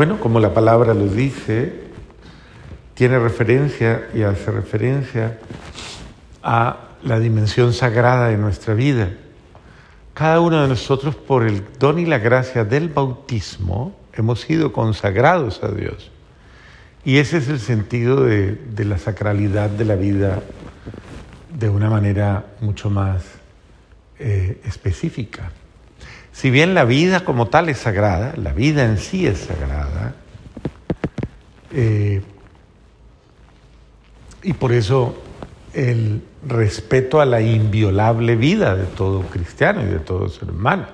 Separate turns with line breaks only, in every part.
Bueno, como la palabra lo dice, tiene referencia y hace referencia a la dimensión sagrada de nuestra vida. Cada uno de nosotros, por el don y la gracia del bautismo, hemos sido consagrados a Dios. Y ese es el sentido de, la sacralidad de la vida de una manera mucho más eh, específica. Si bien la vida como tal es sagrada, la vida en sí es sagrada, eh, y por eso el respeto a la inviolable vida de todo cristiano y de todo ser humano.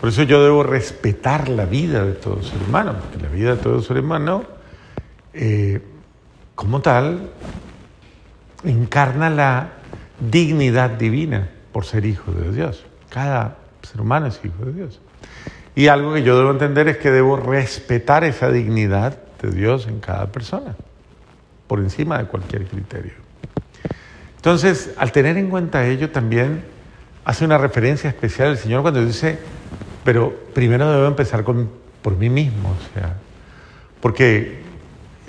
Por eso yo debo respetar la vida de todo ser humano, porque la vida de todo ser humano, eh, como tal, encarna la dignidad divina por ser hijo de Dios. Cada ser humano es hijo de Dios. Y algo que yo debo entender es que debo respetar esa dignidad de Dios en cada persona, por encima de cualquier criterio. Entonces, al tener en cuenta ello, también hace una referencia especial el Señor cuando dice, pero primero debo empezar con, por mí mismo, o sea, porque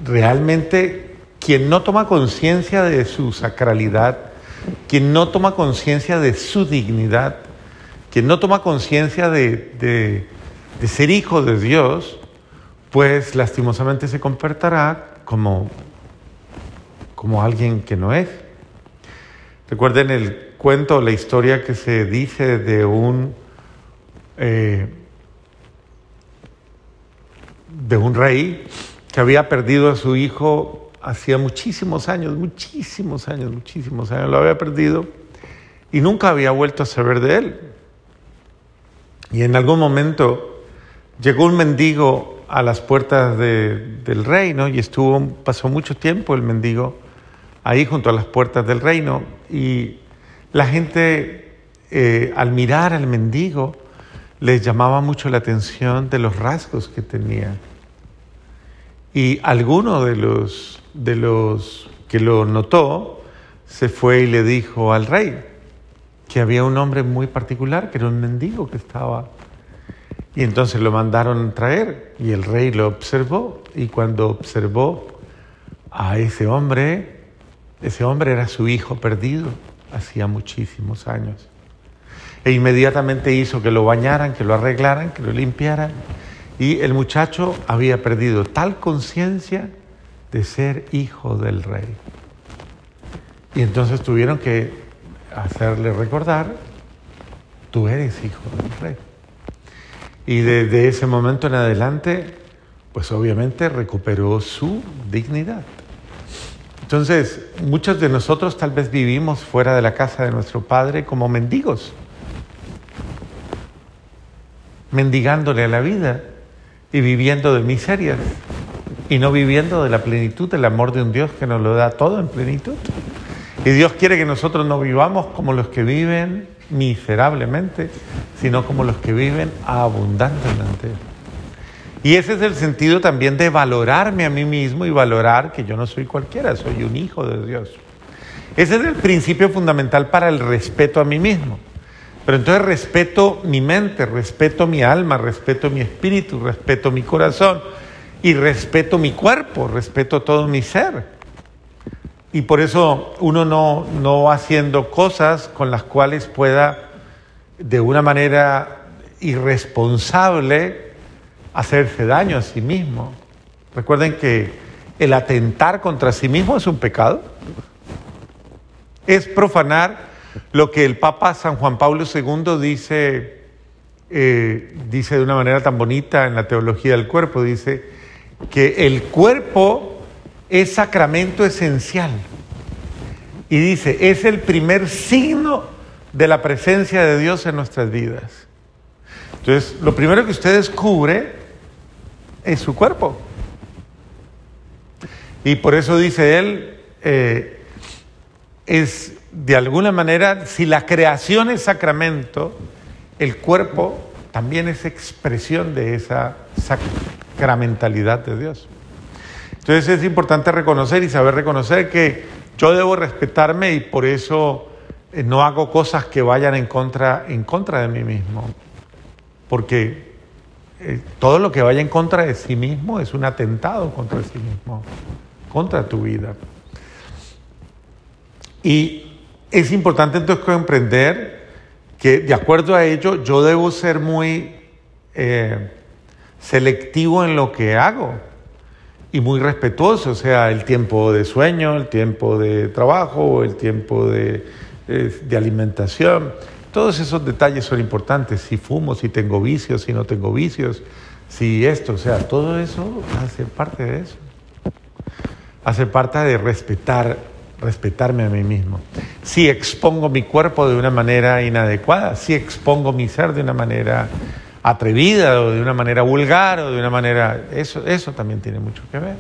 realmente quien no toma conciencia de su sacralidad, quien no toma conciencia de su dignidad, quien no toma conciencia de, ser hijo de Dios, pues lastimosamente se comportará como, como alguien que no es. Recuerden el cuento, la historia que se dice de un, eh, de un rey que había perdido a su hijo hacía muchísimos años, muchísimos años, muchísimos años, lo había perdido y nunca había vuelto a saber de él. Y en algún momento llegó un mendigo a las puertas del reino y estuvo, pasó mucho tiempo el mendigo ahí junto a las puertas del reino y la gente eh, al mirar al mendigo les llamaba mucho la atención de los rasgos que tenía. Y alguno de los, de los que lo notó se fue y le dijo al rey, que había un hombre muy particular, que era un mendigo que estaba. Y entonces lo mandaron traer y el rey lo observó y cuando observó a ese hombre, ese hombre era su hijo perdido hacía muchísimos años. E inmediatamente hizo que lo bañaran, que lo arreglaran, que lo limpiaran. Y el muchacho había perdido tal conciencia de ser hijo del rey. Y entonces tuvieron que hacerle recordar, tú eres hijo del rey. Y desde ese momento en adelante, pues obviamente recuperó su dignidad. Entonces, muchos de nosotros tal vez vivimos fuera de la casa de nuestro Padre como mendigos, mendigándole a la vida y viviendo de miserias y no viviendo de la plenitud del amor de un Dios que nos lo da todo en plenitud. Y Dios quiere que nosotros no vivamos como los que viven miserablemente, sino como los que viven abundantemente. Y ese es el sentido también de valorarme a mí mismo y valorar que yo no soy cualquiera, soy un hijo de Dios. Ese es el principio fundamental para el respeto a mí mismo. Pero entonces respeto mi mente, respeto mi alma, respeto mi espíritu, respeto mi corazón y respeto mi cuerpo, respeto todo mi ser. Y por eso uno no, no haciendo cosas con las cuales pueda de una manera irresponsable hacerse daño a sí mismo. Recuerden que el atentar contra sí mismo es un pecado. Es profanar lo que el Papa San Juan Pablo II dice, eh, dice de una manera tan bonita en la teología del cuerpo, dice que el cuerpo es sacramento esencial. Y dice, es el primer signo de la presencia de Dios en nuestras vidas. Entonces, lo primero que usted descubre es su cuerpo. Y por eso dice él, eh, es de alguna manera, si la creación es sacramento, el cuerpo también es expresión de esa sacramentalidad de Dios. Entonces es importante reconocer y saber reconocer que yo debo respetarme y por eso eh, no hago cosas que vayan en contra, en contra de mí mismo. Porque eh, todo lo que vaya en contra de sí mismo es un atentado contra sí mismo, contra tu vida. Y es importante entonces comprender que de acuerdo a ello yo debo ser muy eh, selectivo en lo que hago y muy respetuoso, o sea, el tiempo de sueño, el tiempo de trabajo, el tiempo de, eh, de alimentación. Todos esos detalles son importantes, si fumo, si tengo vicios, si no tengo vicios, si esto, o sea, todo eso hace parte de eso. Hace parte de respetar, respetarme a mí mismo. Si expongo mi cuerpo de una manera inadecuada, si expongo mi ser de una manera atrevida o de una manera vulgar o de una manera... Eso, eso también tiene mucho que ver.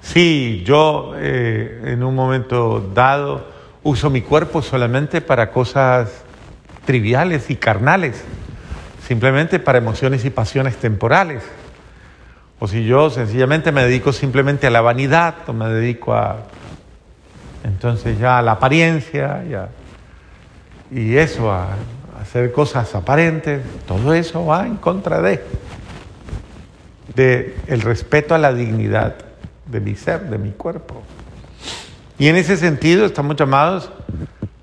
Si yo eh, en un momento dado uso mi cuerpo solamente para cosas triviales y carnales, simplemente para emociones y pasiones temporales. O si yo sencillamente me dedico simplemente a la vanidad o me dedico a entonces ya a la apariencia y eso, a, hacer cosas aparentes, todo eso va en contra de, de el respeto a la dignidad de mi ser, de mi cuerpo. Y en ese sentido estamos llamados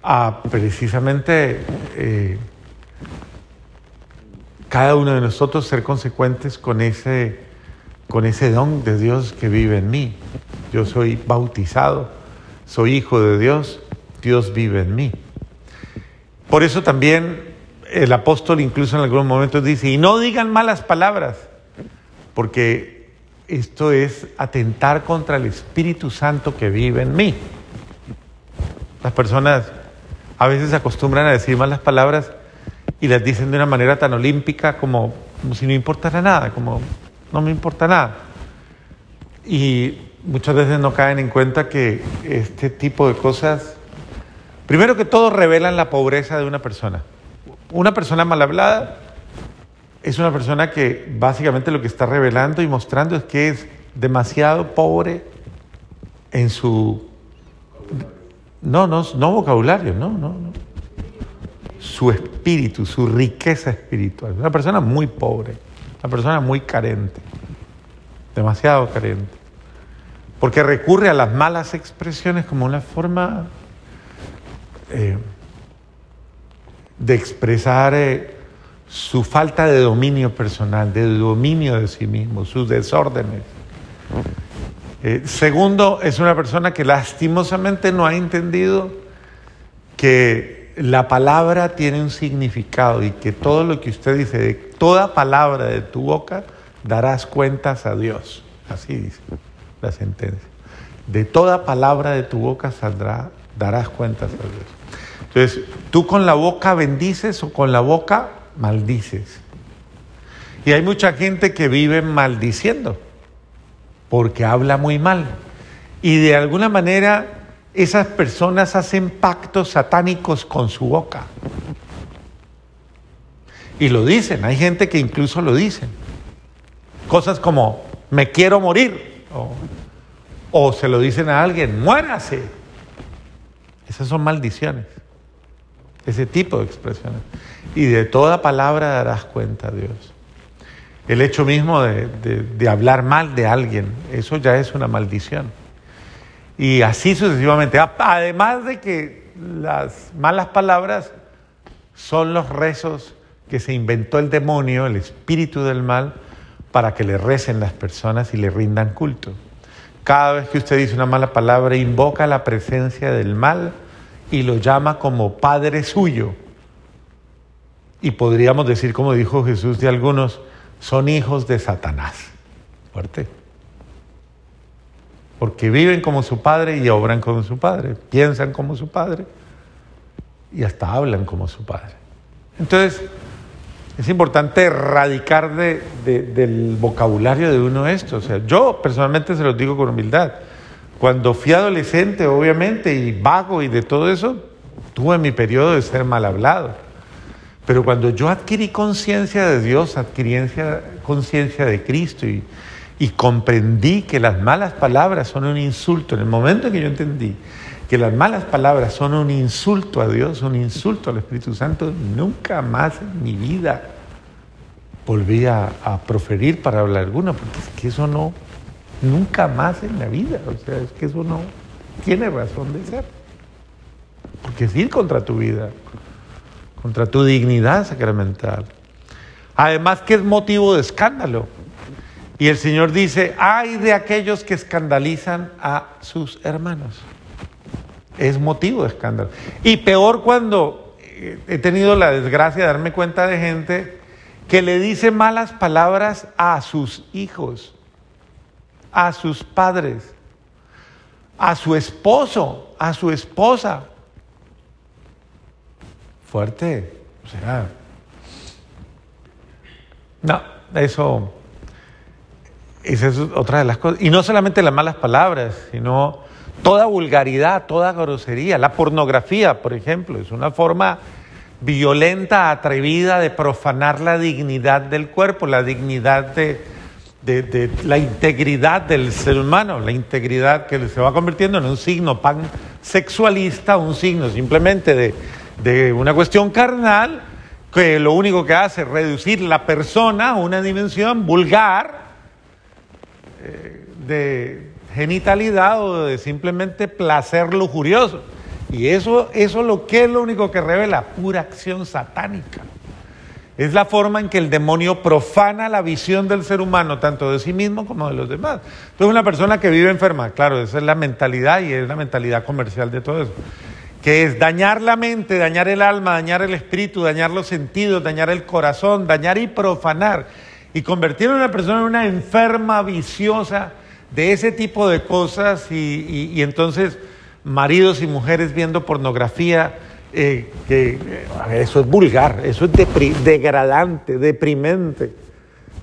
a precisamente eh, cada uno de nosotros ser consecuentes con ese, con ese don de Dios que vive en mí. Yo soy bautizado, soy hijo de Dios, Dios vive en mí. Por eso también el apóstol incluso en algunos momentos dice, y no digan malas palabras, porque esto es atentar contra el Espíritu Santo que vive en mí. Las personas a veces se acostumbran a decir malas palabras y las dicen de una manera tan olímpica como, si no importara nada, como no me importa nada. Y muchas veces no caen en cuenta que este tipo de cosas, primero que todo, revelan la pobreza de una persona. Una persona mal hablada es una persona que básicamente lo que está revelando y mostrando es que es demasiado pobre en su... No, no, no vocabulario, no, no, no. Su espíritu, su riqueza espiritual. Una persona muy pobre, una persona muy carente, demasiado carente. Porque recurre a las malas expresiones como una forma eh, de expresar... Eh, su falta de dominio personal, de dominio de sí mismo, sus desórdenes. Eh, segundo, es una persona que lastimosamente no ha entendido que la palabra tiene un significado y que todo lo que usted dice, de toda palabra de tu boca, darás cuentas a Dios. Así dice la sentencia. De toda palabra de tu boca saldrá, darás cuentas a Dios. Entonces, tú con la boca bendices o con la boca maldices. Y hay mucha gente que vive maldiciendo porque habla muy mal. Y de alguna manera esas personas hacen pactos satánicos con su boca. Y lo dicen, hay gente que incluso lo dicen. Cosas como, me quiero morir. O, o se lo dicen a alguien, muérase. Esas son maldiciones. Ese tipo de expresiones y de toda palabra darás cuenta, Dios. El hecho mismo de, hablar mal de alguien, eso ya es una maldición. Y así sucesivamente. Además de que las malas palabras son los rezos que se inventó el demonio, el espíritu del mal, para que le recen las personas y le rindan culto. Cada vez que usted dice una mala palabra, invoca la presencia del mal y lo llama como Padre suyo y podríamos decir, como dijo Jesús de algunos, son hijos de Satanás. Fuerte. Porque viven como su padre y obran como su padre, piensan como su padre y hasta hablan como su padre. Entonces, es importante erradicar del vocabulario de uno esto. O sea, yo personalmente se lo digo con humildad. Cuando fui adolescente, obviamente, y vago y de todo eso, tuve mi periodo de ser mal hablado. Pero cuando yo adquirí conciencia de Dios, adquirí conciencia de Cristo y, comprendí que las malas palabras son un insulto, en el momento en que yo entendí que las malas palabras son un insulto a Dios, un insulto al Espíritu Santo, nunca más en mi vida volví a, proferir para hablar alguna, porque es que eso no, nunca más en la vida, o sea, es que eso no tiene razón de ser. Porque es ir contra tu vida, contra tu dignidad sacramental. Además que es motivo de escándalo. Y el Señor dice, ay de aquellos que escandalizan a sus hermanos. Es motivo de escándalo. Y peor cuando eh, he tenido la desgracia de darme cuenta de gente que le dice malas palabras a sus hijos, a sus padres, a su esposo, a su esposa. Fuerte. O sea, no, eso, esa es otra de las cosas. Y no solamente las malas palabras, sino toda vulgaridad, toda grosería. La pornografía, por ejemplo, es una forma violenta, atrevida de profanar la dignidad del cuerpo, la dignidad de, de, la integridad del ser humano, la integridad que se va convirtiendo en un signo pansexualista, un signo simplemente de, de una cuestión carnal que lo único que hace es reducir la persona a una dimensión vulgar eh, de genitalidad o de simplemente placer lujurioso. Y eso, eso lo que es lo único que revela, pura acción satánica. Es la forma en que el demonio profana la visión del ser humano, tanto de sí mismo como de los demás. Entonces, una persona que vive enferma, claro, esa es la mentalidad y es la mentalidad comercial de todo eso. Que es dañar la mente, dañar el alma, dañar el espíritu, dañar los sentidos, dañar el corazón, dañar y profanar, y convertir a una persona en una enferma, viciosa de ese tipo de cosas, y, entonces maridos y mujeres viendo pornografía, eh, que eso es vulgar, eso es degradante, deprimente,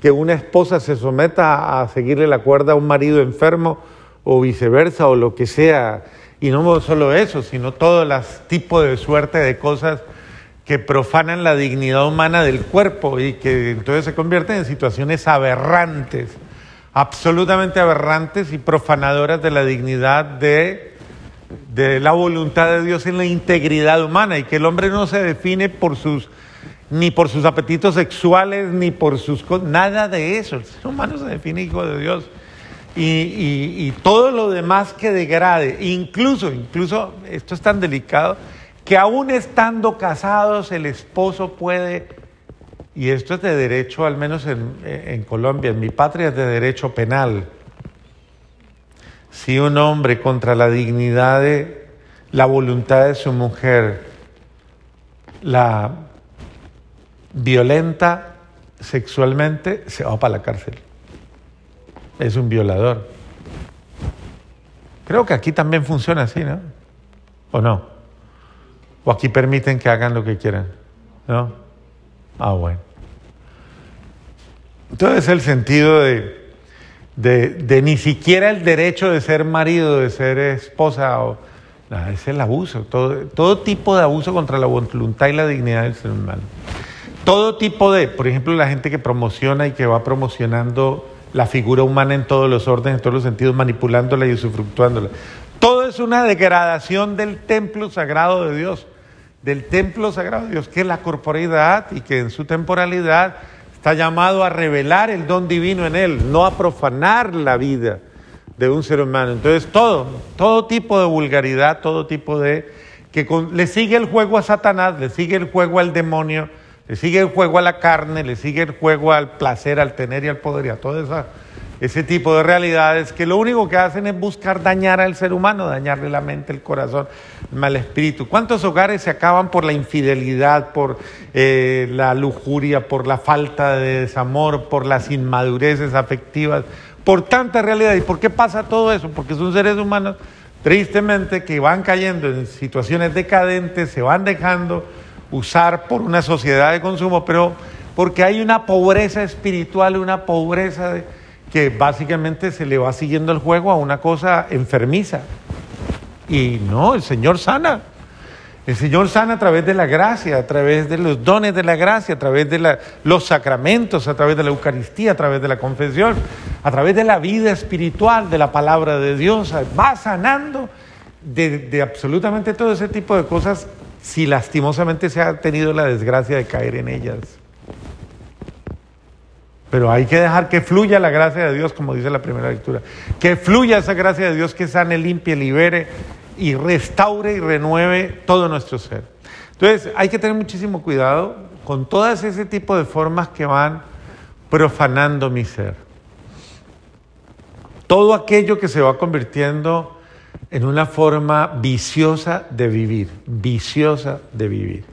que una esposa se someta a seguirle la cuerda a un marido enfermo o viceversa o lo que sea. Y no solo eso, sino todo el tipo de suerte de cosas que profanan la dignidad humana del cuerpo y que entonces se convierten en situaciones aberrantes, absolutamente aberrantes y profanadoras de la dignidad de, de la voluntad de Dios en la integridad humana y que el hombre no se define por sus ni por sus apetitos sexuales, ni por sus nada de eso. El ser humano se define hijo de Dios y, todo lo demás que degrade, incluso, incluso, esto es tan delicado, que aún estando casados el esposo puede, y esto es de derecho, al menos en, en Colombia, en mi patria es de derecho penal, si un hombre contra la dignidad de la voluntad de su mujer la violenta sexualmente, se va para la cárcel es un violador. Creo que aquí también funciona así, ¿no? ¿O no? ¿O aquí permiten que hagan lo que quieran? ¿No? Ah, bueno. Entonces el sentido de, de, ni siquiera el derecho de ser marido, de ser esposa, o, es el abuso, todo, todo tipo de abuso contra la voluntad y la dignidad del ser humano. Todo tipo de, por ejemplo, la gente que promociona y que va promocionando la figura humana en todos los órdenes, en todos los sentidos, manipulándola y usufructuándola. Todo es una degradación del templo sagrado de Dios, del templo sagrado de Dios, que es la corporeidad y que en su temporalidad está llamado a revelar el don divino en él, no a profanar la vida de un ser humano. Entonces todo, todo tipo de vulgaridad, todo tipo de... que le sigue el juego a Satanás, le sigue el juego al demonio, le sigue el juego a la carne, le sigue el juego al placer, al tener y al poder y a todo esa, ese tipo de realidades que lo único que hacen es buscar dañar al ser humano, dañarle la mente, el corazón, el mal espíritu. ¿Cuántos hogares se acaban por la infidelidad, por eh, la lujuria, por la falta de desamor, por las inmadureces afectivas, por tanta realidad? ¿Y por qué pasa todo eso? Porque son seres humanos tristemente que van cayendo en situaciones decadentes, se van dejando usar por una sociedad de consumo, pero porque hay una pobreza espiritual, una pobreza que básicamente se le va siguiendo el juego a una cosa enfermiza. Y no, el Señor sana. El Señor sana a través de la gracia, a través de los dones de la gracia, a través de los sacramentos, a través de la Eucaristía, a través de la confesión, a través de la vida espiritual, de la palabra de Dios. Va sanando de, de absolutamente todo ese tipo de cosas si lastimosamente se ha tenido la desgracia de caer en ellas. Pero hay que dejar que fluya la gracia de Dios, como dice la primera lectura. Que fluya esa gracia de Dios que sane, limpie, libere y restaure y renueve todo nuestro ser. Entonces hay que tener muchísimo cuidado con todas ese tipo de formas que van profanando mi ser. Todo aquello que se va convirtiendo en una forma viciosa de vivir, viciosa de vivir.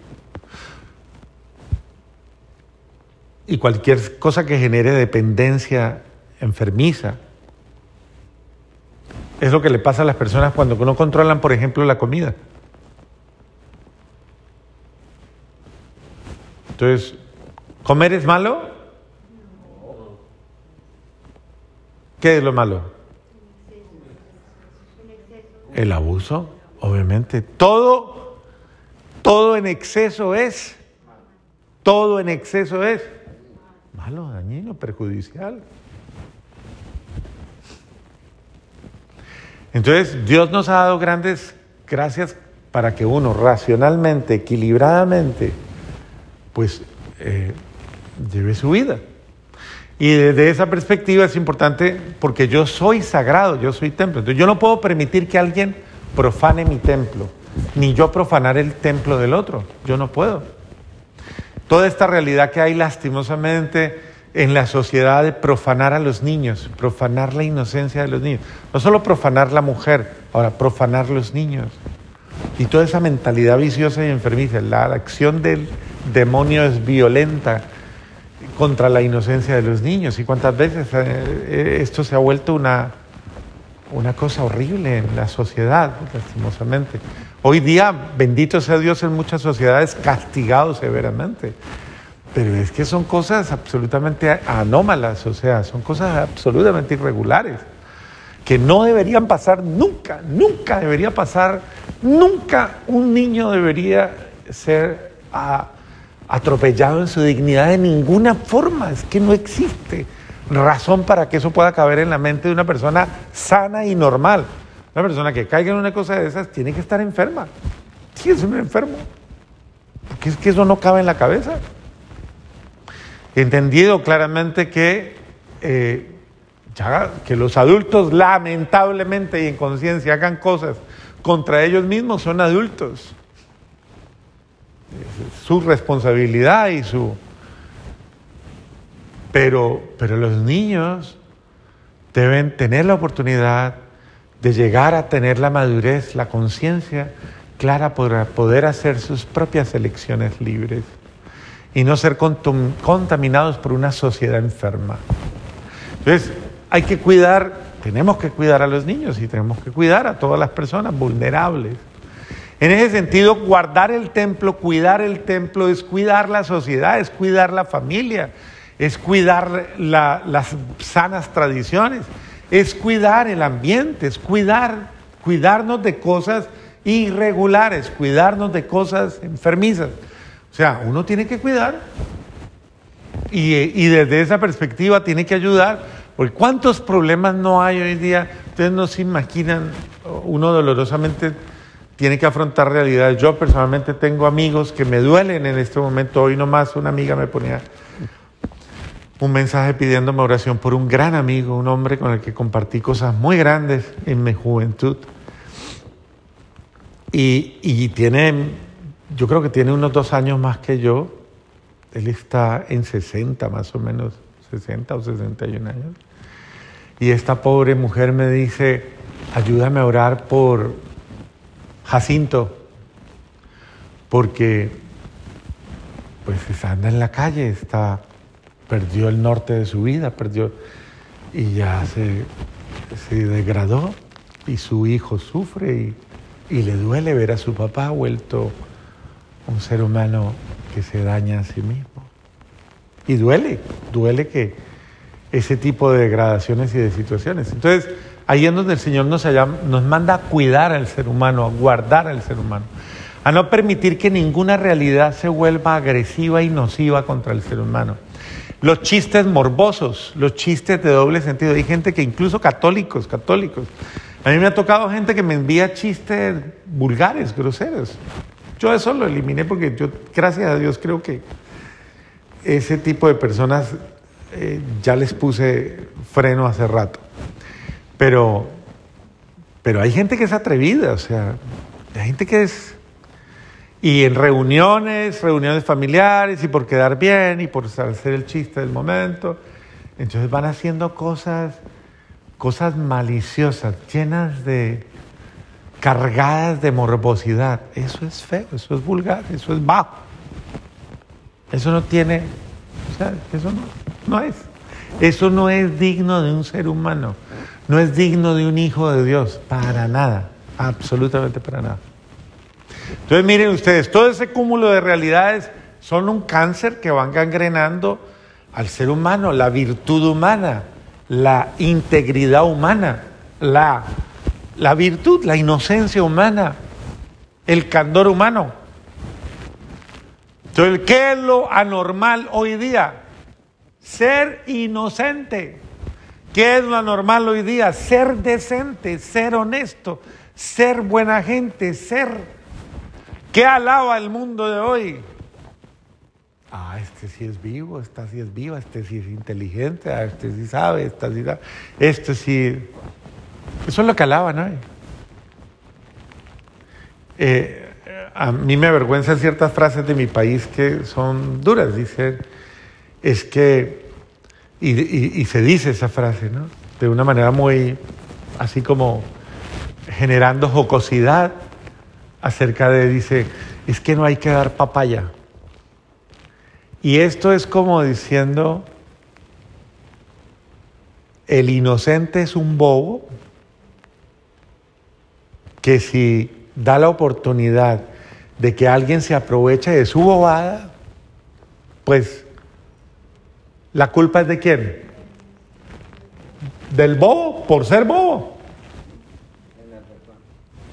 Y cualquier cosa que genere dependencia enfermiza. Es lo que le pasa a las personas cuando no controlan, por ejemplo, la comida. Entonces, ¿comer es malo? ¿Qué es lo malo? El abuso, obviamente. Todo, todo en exceso es. Todo en exceso es malo, dañino, perjudicial. Entonces, Dios nos ha dado grandes gracias para que uno racionalmente, equilibradamente, pues eh, lleve su vida. Y desde esa perspectiva es importante porque yo soy sagrado, yo soy templo. Entonces yo no puedo permitir que alguien profane mi templo, ni yo profanar el templo del otro. Yo no puedo toda esta realidad que hay lastimosamente en la sociedad de profanar a los niños, profanar la inocencia de los niños. No solo profanar la mujer, ahora profanar los niños. Y toda esa mentalidad viciosa y enfermiza, la acción del demonio es violenta contra la inocencia de los niños. ¿Y cuántas veces eh, esto se ha vuelto una, una cosa horrible en la sociedad, lastimosamente? Hoy día, bendito sea Dios, en muchas sociedades castigado severamente. Pero es que son cosas absolutamente anómalas, o sea, son cosas absolutamente irregulares, que no deberían pasar nunca, nunca debería pasar, nunca un niño debería ser atropellado en su dignidad de ninguna forma, es que no existe razón para que eso pueda caber en la mente de una persona sana y normal. Una persona que caiga en una cosa de esas tiene que estar enferma. Sí, es un enfermo. Porque es que eso no cabe en la cabeza. Entendido claramente que, eh, que los adultos lamentablemente y en conciencia hagan cosas contra ellos mismos son adultos. su responsabilidad y su... Pero, pero los niños deben tener la oportunidad de llegar a tener la madurez, la conciencia clara para poder hacer sus propias elecciones libres y no ser contaminados por una sociedad enferma. Entonces, hay que cuidar, tenemos que cuidar a los niños y tenemos que cuidar a todas las personas vulnerables. En ese sentido, guardar el templo, cuidar el templo es cuidar la sociedad, es cuidar la familia, es cuidar las sanas tradiciones es cuidar el ambiente, es cuidar, cuidarnos de cosas irregulares, cuidarnos de cosas enfermizas. O sea, uno tiene que cuidar y, desde esa perspectiva tiene que ayudar, porque cuántos problemas no hay hoy día, ustedes no se imaginan, uno dolorosamente tiene que afrontar realidades. Yo personalmente tengo amigos que me duelen en este momento, hoy nomás una amiga me ponía un mensaje pidiéndome oración por un gran amigo, un hombre con el que compartí cosas muy grandes en mi juventud. Y, tiene, yo creo que tiene unos dos años más que yo. Él está en 60 más o menos, 60 o 61 años. Y esta pobre mujer me dice, ayúdame a orar por Jacinto, porque pues anda en la calle, está perdió el norte de su vida, perdió y ya se, se degradó y su hijo sufre y, y, le duele ver a su papá vuelto un ser humano que se daña a sí mismo. Y duele, duele que ese tipo de degradaciones y de situaciones. Entonces, ahí es donde el Señor nos, nos manda a cuidar al ser humano, a guardar al ser humano, a no permitir que ninguna realidad se vuelva agresiva y nociva contra el ser humano los chistes morbosos, los chistes de doble sentido. Hay gente que incluso católicos, católicos. A mí me ha tocado gente que me envía chistes vulgares, groseros. Yo eso lo eliminé porque yo, gracias a Dios, creo que ese tipo de personas eh, ya les puse freno hace rato. Pero, pero hay gente que es atrevida, o sea, hay gente que es... Y en reuniones, reuniones familiares, y por quedar bien, y por hacer el chiste del momento, entonces van haciendo cosas, cosas maliciosas, llenas de, cargadas de morbosidad. Eso es feo, eso es vulgar, eso es bajo. Eso no tiene, o sea, eso no, no es. Eso no es digno de un ser humano, no es digno de un hijo de Dios, para nada, absolutamente para nada. Entonces miren ustedes, todo ese cúmulo de realidades son un cáncer que van gangrenando al ser humano, la virtud humana, la integridad humana, la, la virtud, la inocencia humana, el candor humano. Entonces, ¿qué es lo anormal hoy día? Ser inocente. ¿Qué es lo anormal hoy día? Ser decente, ser honesto, ser buena gente, ser... ¿Qué alaba el mundo de hoy? Ah, este sí es vivo, esta sí es viva, este sí es inteligente, ah, este sí sabe, esta sí sabe, este sí... Eso es lo que alaban hoy. Eh, a mí me avergüenzan ciertas frases de mi país que son duras. Dice, es que, y, se dice esa frase, ¿no? De una manera muy, así como generando jocosidad acerca de, dice, es que no hay que dar papaya. Y esto es como diciendo, el inocente es un bobo que si da la oportunidad de que alguien se aproveche de su bobada, pues la culpa es de quién? Del bobo, por ser bobo.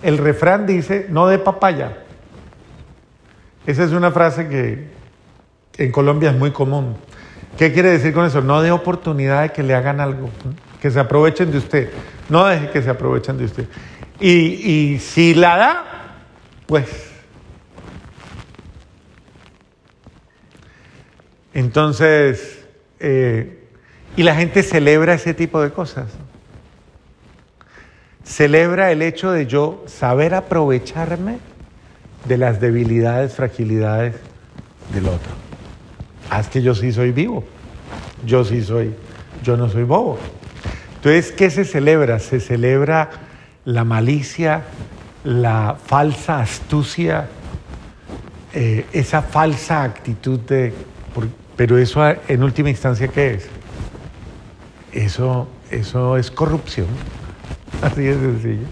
El refrán dice, no de papaya. Esa es una frase que en Colombia es muy común. ¿Qué quiere decir con eso? No de oportunidad de que le hagan algo, que se aprovechen de usted. No deje que se aprovechen de usted. Y, y si la da, pues Entonces, eh, y la gente celebra ese tipo de cosas. Celebra el hecho de yo saber aprovecharme de las debilidades, fragilidades del otro. Haz que yo sí soy vivo. Yo sí soy, yo no soy bobo. Entonces, ¿qué se celebra? Se celebra la malicia, la falsa astucia, eh, esa falsa actitud de pero eso en última instancia, ¿qué es? Eso, eso es corrupción. Así de sencillo.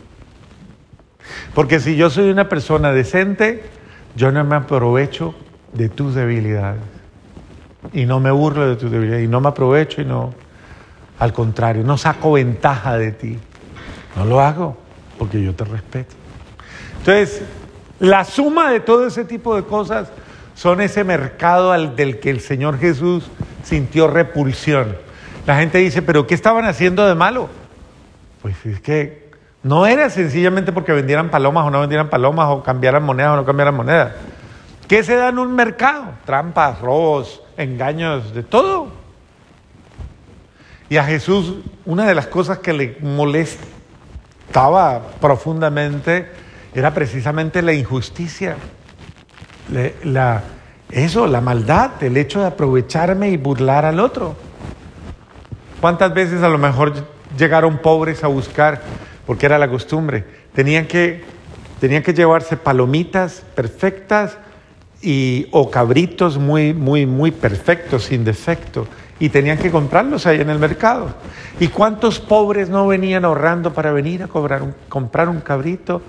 Porque si yo soy una persona decente, yo no me aprovecho de tus debilidades. Y no me burlo de tus debilidades. Y no me aprovecho y no, al contrario, no saco ventaja de ti. No lo hago porque yo te respeto. Entonces, la suma de todo ese tipo de cosas son ese mercado al del que el Señor Jesús sintió repulsión. La gente dice, pero ¿qué estaban haciendo de malo? Pues es que no era sencillamente porque vendieran palomas o no vendieran palomas o cambiaran monedas o no cambiaran monedas. ¿Qué se da en un mercado? Trampas, robos, engaños, de todo. Y a Jesús una de las cosas que le molestaba profundamente era precisamente la injusticia la, eso, la maldad, el hecho de aprovecharme y burlar al otro. ¿Cuántas veces a lo mejor llegaron pobres a buscar, porque era la costumbre, tenían que, tenían que llevarse palomitas perfectas y, o cabritos muy, muy, muy perfectos, sin defecto, y tenían que comprarlos ahí en el mercado. ¿Y cuántos pobres no venían ahorrando para venir a cobrar comprar un cabrito?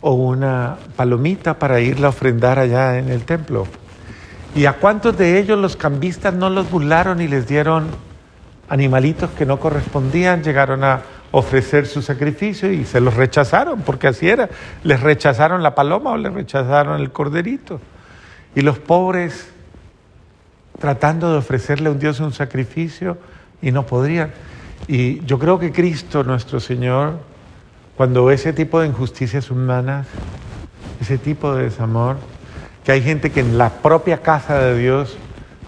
o una palomita para irla a ofrendar allá en el templo. ¿Y a cuántos de ellos los cambistas no los burlaron y les dieron animalitos que no correspondían? Llegaron a ofrecer su sacrificio y se los rechazaron, porque así era. Les rechazaron la paloma o les rechazaron el corderito. Y los pobres tratando de ofrecerle a un Dios un sacrificio y no podrían. Y yo creo que Cristo, nuestro Señor, cuando ese tipo de injusticias humanas, ese tipo de desamor, que hay gente que en la propia casa de Dios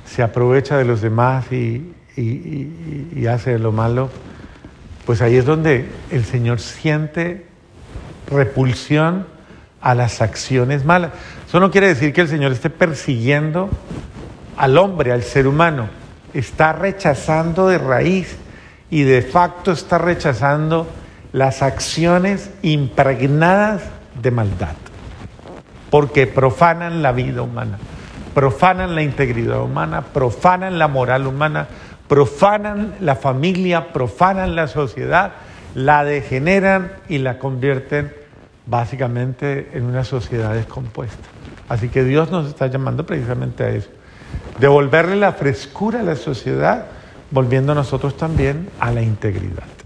se aprovecha de los demás y, hace lo malo, pues ahí es donde el Señor siente repulsión a las acciones malas. Eso no quiere decir que el Señor esté persiguiendo al hombre, al ser humano. Está rechazando de raíz y de facto está rechazando las acciones impregnadas de maldad, porque profanan la vida humana, profanan la integridad humana, profanan la moral humana, profanan la familia, profanan la sociedad, la degeneran y la convierten básicamente en una sociedad descompuesta. Así que Dios nos está llamando precisamente a eso, devolverle la frescura a la sociedad, volviendo nosotros también a la integridad.